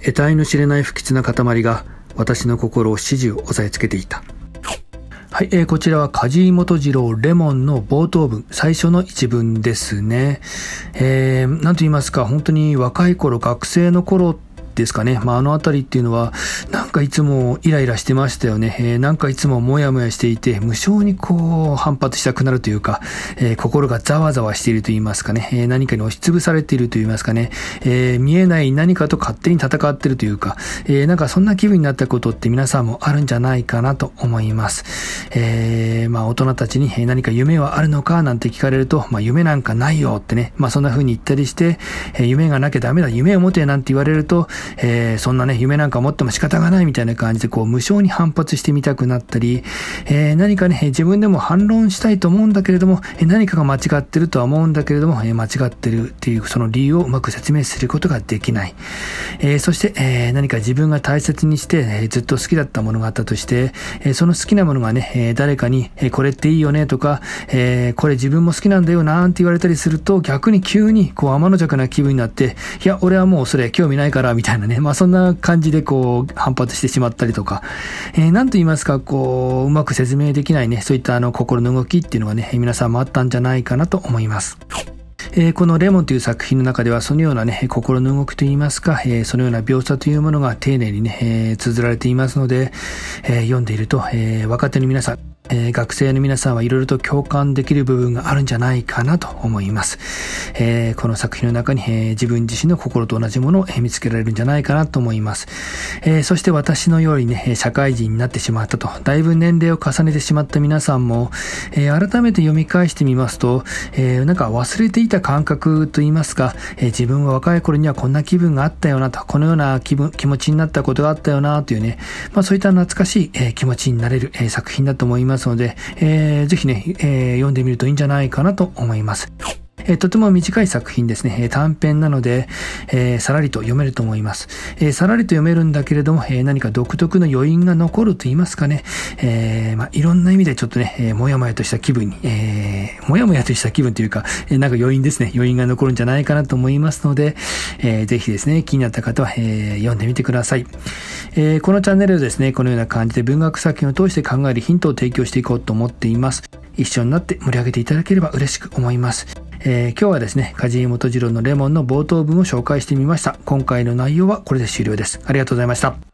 得体の知れない不吉な塊が私の心を始終押さえつけていた。はい、えー、こちらは梶井元次郎レモンの冒頭文、最初の一文ですね。えー、なんと言いますか、本当に若い頃、学生の頃ですかね。まあ、あのあたりっていうのは、なんかいつもイライラしてましたよね。えー、なんかいつもモヤモヤしていて、無性にこう、反発したくなるというか、えー、心がざわざわしていると言いますかね。えー、何かに押しつぶされていると言いますかね。え見えない何かと勝手に戦っているというか、えなんかそんな気分になったことって皆さんもあるんじゃないかなと思います。えまあ、大人たちに何か夢はあるのかなんて聞かれると、まあ、夢なんかないよってね。まあ、そんな風に言ったりして、え夢がなきゃダメだ、夢を持てなんて言われると、えー、そんなね、夢なんか持っても仕方がないみたいな感じで、こう、無償に反発してみたくなったり、えー、何かね、自分でも反論したいと思うんだけれども、何かが間違ってるとは思うんだけれども、間違ってるっていうその理由をうまく説明することができない。えー、そして、え、何か自分が大切にして、え、ずっと好きだったものがあったとして、え、その好きなものがね、え、誰かに、え、これっていいよねとか、え、これ自分も好きなんだよなんて言われたりすると、逆に急にこう天の弱な気分になって、いや、俺はもうそれ興味ないから、みたいなね、まあそんな感じでこう反発してしまったりとか、えー、なんと言いますか、こう、うまく説明できないね、そういったあの心の動きっていうのがね、皆さんもあったんじゃないかなと思います。えー、このレモンという作品の中ではそのようなね、心の動きといいますか、えー、そのような描写というものが丁寧にね、えー、綴られていますので、え読んでいると、え若手の皆さん、えー、学生の皆さんはいろいろと共感できる部分があるんじゃないかなと思います。えー、この作品の中に、えー、自分自身の心と同じものを、え見つけられるんじゃないかなと思います。えそして私のようにね、社会人になってしまったと、だいぶ年齢を重ねてしまった皆さんも、え改めて読み返してみますと、えなんか忘れていた感覚といいますか、え自分は若い頃にはこんな気分があったよなと、このような気分、気持ちになったことがあったよなというね、まあそういった懐かしい、え気持ちになれる、え作品だと思います。ので、えー、ぜひね、え、読んでみるといいんじゃないかなと思います。え、とても短い作品ですね。え、短編なので、えー、さらりと読めると思います。えー、さらりと読めるんだけれども、えー、何か独特の余韻が残ると言いますかね。え、まあ、いろんな意味でちょっとね、えー、もやもやとした気分に、えー、もやもやとした気分というか、え、なんか余韻ですね。余韻が残るんじゃないかなと思いますので、えー、ぜひですね、気になった方は、え、読んでみてください。え、このチャンネルでですね、このような感じで文学作品を通して考えるヒントを提供していこうと思っています。一緒になって盛り上げていただければ嬉しく思います。えー、今日はですね、梶井元次郎のレモンの冒頭文を紹介してみました。今回の内容はこれで終了です。ありがとうございました。